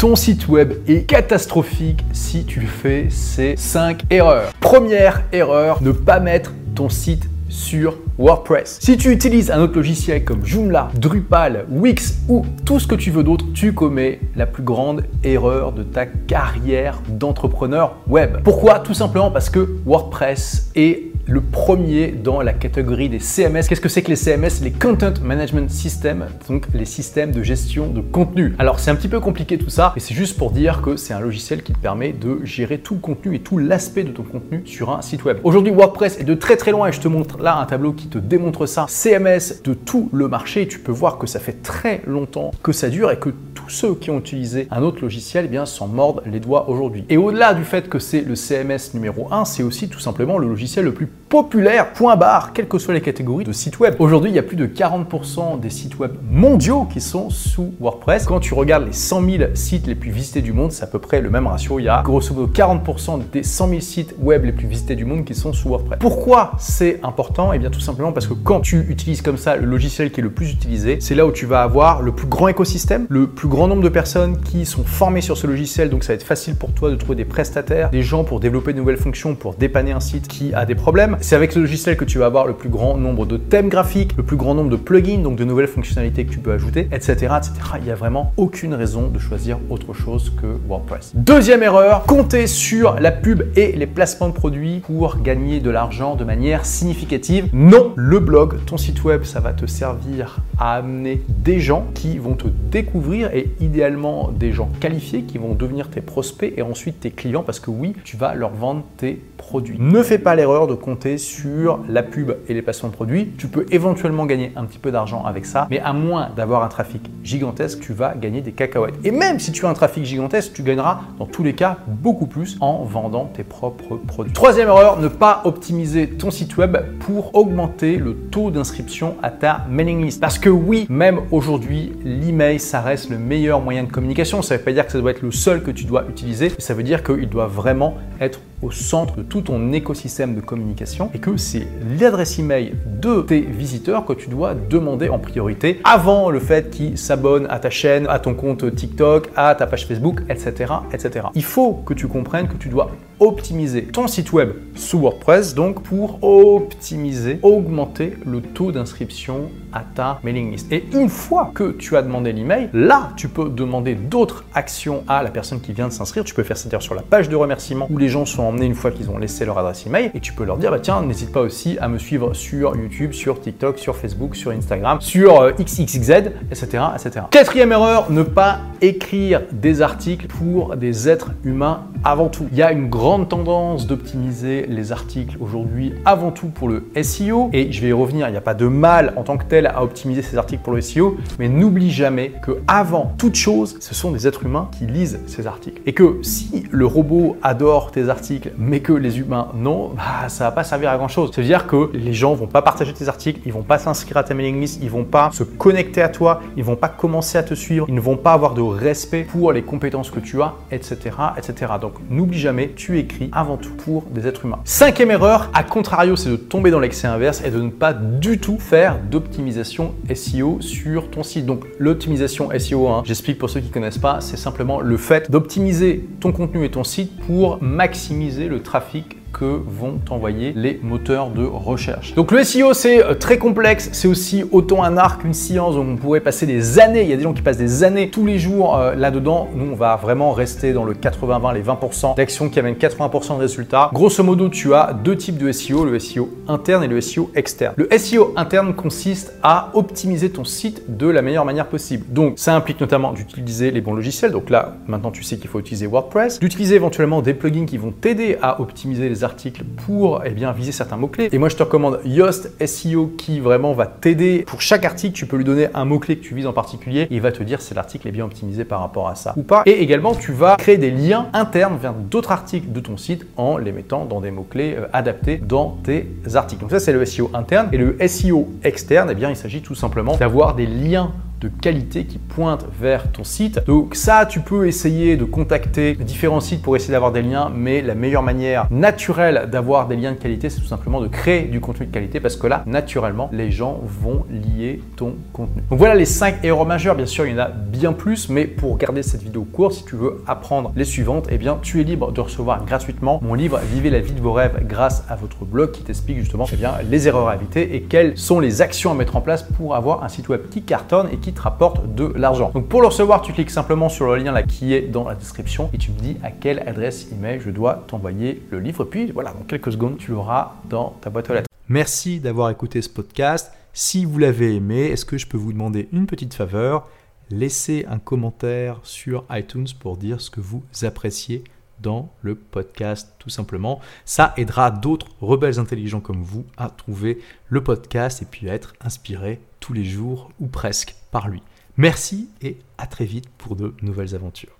Ton site web est catastrophique si tu fais ces 5 erreurs. Première erreur, ne pas mettre ton site sur WordPress. Si tu utilises un autre logiciel comme Joomla, Drupal, Wix ou tout ce que tu veux d'autre, tu commets la plus grande erreur de ta carrière d'entrepreneur web. Pourquoi? Tout simplement parce que WordPress est le premier dans la catégorie des CMS. Qu'est-ce que c'est que les CMS Les Content Management Systems, donc les systèmes de gestion de contenu. Alors c'est un petit peu compliqué tout ça, mais c'est juste pour dire que c'est un logiciel qui te permet de gérer tout le contenu et tout l'aspect de ton contenu sur un site web. Aujourd'hui WordPress est de très très loin et je te montre là un tableau qui te démontre ça. CMS de tout le marché, tu peux voir que ça fait très longtemps que ça dure et que tous ceux qui ont utilisé un autre logiciel eh bien s'en mordent les doigts aujourd'hui. Et au-delà du fait que c'est le CMS numéro 1, c'est aussi tout simplement le logiciel le plus populaire, point barre, quelles que soient les catégories de sites web. Aujourd'hui, il y a plus de 40% des sites web mondiaux qui sont sous WordPress. Quand tu regardes les 100 000 sites les plus visités du monde, c'est à peu près le même ratio. Il y a grosso modo 40% des 100 000 sites web les plus visités du monde qui sont sous WordPress. Pourquoi c'est important? Eh bien, tout simplement parce que quand tu utilises comme ça le logiciel qui est le plus utilisé, c'est là où tu vas avoir le plus grand écosystème, le plus grand nombre de personnes qui sont formées sur ce logiciel. Donc, ça va être facile pour toi de trouver des prestataires, des gens pour développer de nouvelles fonctions, pour dépanner un site qui a des problèmes. C'est avec ce logiciel que tu vas avoir le plus grand nombre de thèmes graphiques, le plus grand nombre de plugins, donc de nouvelles fonctionnalités que tu peux ajouter, etc. etc. Il n'y a vraiment aucune raison de choisir autre chose que WordPress. Deuxième erreur, compter sur la pub et les placements de produits pour gagner de l'argent de manière significative. Non, le blog, ton site web, ça va te servir à amener des gens qui vont te découvrir et idéalement des gens qualifiés qui vont devenir tes prospects et ensuite tes clients parce que oui, tu vas leur vendre tes produits. Ne fais pas l'erreur de compter sur la pub et les placements de produits. Tu peux éventuellement gagner un petit peu d'argent avec ça, mais à moins d'avoir un trafic gigantesque, tu vas gagner des cacahuètes. Et même si tu as un trafic gigantesque, tu gagneras dans tous les cas beaucoup plus en vendant tes propres produits. Troisième erreur, ne pas optimiser ton site web pour augmenter le taux d'inscription à ta mailing list. Parce que oui, même aujourd'hui, l'email, ça reste le meilleur moyen de communication. Ça ne veut pas dire que ça doit être le seul que tu dois utiliser, mais ça veut dire qu'il doit vraiment être au centre de tout ton écosystème de communication et que c'est l'adresse email de tes visiteurs que tu dois demander en priorité avant le fait qu'ils s'abonnent à ta chaîne, à ton compte TikTok, à ta page Facebook, etc., etc. Il faut que tu comprennes que tu dois optimiser ton site web sous WordPress donc pour optimiser, augmenter le taux d'inscription à ta mailing list. Et une fois que tu as demandé l'email, là tu peux demander d'autres actions à la personne qui vient de s'inscrire. Tu peux faire ça sur la page de remerciement où les gens sont emmenés une fois qu'ils ont laissé leur adresse email et tu peux leur dire bah tiens n'hésite pas aussi à me suivre sur YouTube, sur TikTok, sur Facebook, sur Instagram, sur euh, XXZ, etc., etc. Quatrième erreur, ne pas écrire des articles pour des êtres humains avant tout. Il y a une grande tendance d'optimiser les articles aujourd'hui avant tout pour le SEO et je vais y revenir, il n'y a pas de mal en tant que tel à optimiser ces articles pour le SEO, mais n'oublie jamais que avant toute chose, ce sont des êtres humains qui lisent ces articles et que si le robot adore tes articles mais que les humains non, bah, ça va pas servir à grand chose. cest à dire que les gens vont pas partager tes articles, ils vont pas s'inscrire à ta mailing list, ils vont pas se connecter à toi, ils vont pas commencer à te suivre, ils ne vont pas avoir de respect pour les compétences que tu as, etc., etc. n'oublie jamais, tu écris avant tout pour des êtres humains. Cinquième erreur, à contrario, c'est de tomber dans l'excès inverse et de ne pas du tout faire d'optimisation SEO sur ton site. Donc l'optimisation SEO, hein, j'explique pour ceux qui ne connaissent pas, c'est simplement le fait d'optimiser ton contenu et ton site pour maximiser le trafic que vont t'envoyer les moteurs de recherche. Donc le SEO c'est euh, très complexe, c'est aussi autant un art qu'une science, donc on pourrait passer des années, il y a des gens qui passent des années tous les jours euh, là-dedans, nous on va vraiment rester dans le 80-20, les 20% d'actions qui amènent 80% de résultats. Grosso modo tu as deux types de SEO, le SEO interne et le SEO externe. Le SEO interne consiste à optimiser ton site de la meilleure manière possible. Donc ça implique notamment d'utiliser les bons logiciels, donc là maintenant tu sais qu'il faut utiliser WordPress, d'utiliser éventuellement des plugins qui vont t'aider à optimiser les articles pour eh bien, viser certains mots-clés. Et moi, je te recommande Yoast SEO qui vraiment va t'aider. Pour chaque article, tu peux lui donner un mot-clé que tu vises en particulier. Et il va te dire si l'article est bien optimisé par rapport à ça ou pas. Et également, tu vas créer des liens internes vers d'autres articles de ton site en les mettant dans des mots-clés euh, adaptés dans tes articles. Donc ça, c'est le SEO interne. Et le SEO externe, eh bien, il s'agit tout simplement d'avoir des liens de qualité qui pointent vers ton site. Donc ça, tu peux essayer de contacter différents sites pour essayer d'avoir des liens, mais la meilleure manière naturelle d'avoir des liens de qualité, c'est tout simplement de créer du contenu de qualité parce que là, naturellement, les gens vont lier ton contenu. Donc voilà les 5 erreurs majeures. Bien sûr, il y en a bien plus, mais pour garder cette vidéo courte, si tu veux apprendre les suivantes, eh bien, tu es libre de recevoir gratuitement mon livre Vivez la vie de vos rêves grâce à votre blog qui t'explique justement eh bien, les erreurs à éviter et quelles sont les actions à mettre en place pour avoir un site web qui cartonne et te rapporte de l'argent. Donc pour le recevoir, tu cliques simplement sur le lien là qui est dans la description et tu me dis à quelle adresse email je dois t'envoyer le livre. Puis voilà, dans quelques secondes, tu l'auras dans ta boîte aux lettres. Merci d'avoir écouté ce podcast. Si vous l'avez aimé, est-ce que je peux vous demander une petite faveur? Laissez un commentaire sur iTunes pour dire ce que vous appréciez dans le podcast tout simplement. Ça aidera d'autres rebelles intelligents comme vous à trouver le podcast et puis à être inspirés tous les jours ou presque par lui. Merci et à très vite pour de nouvelles aventures.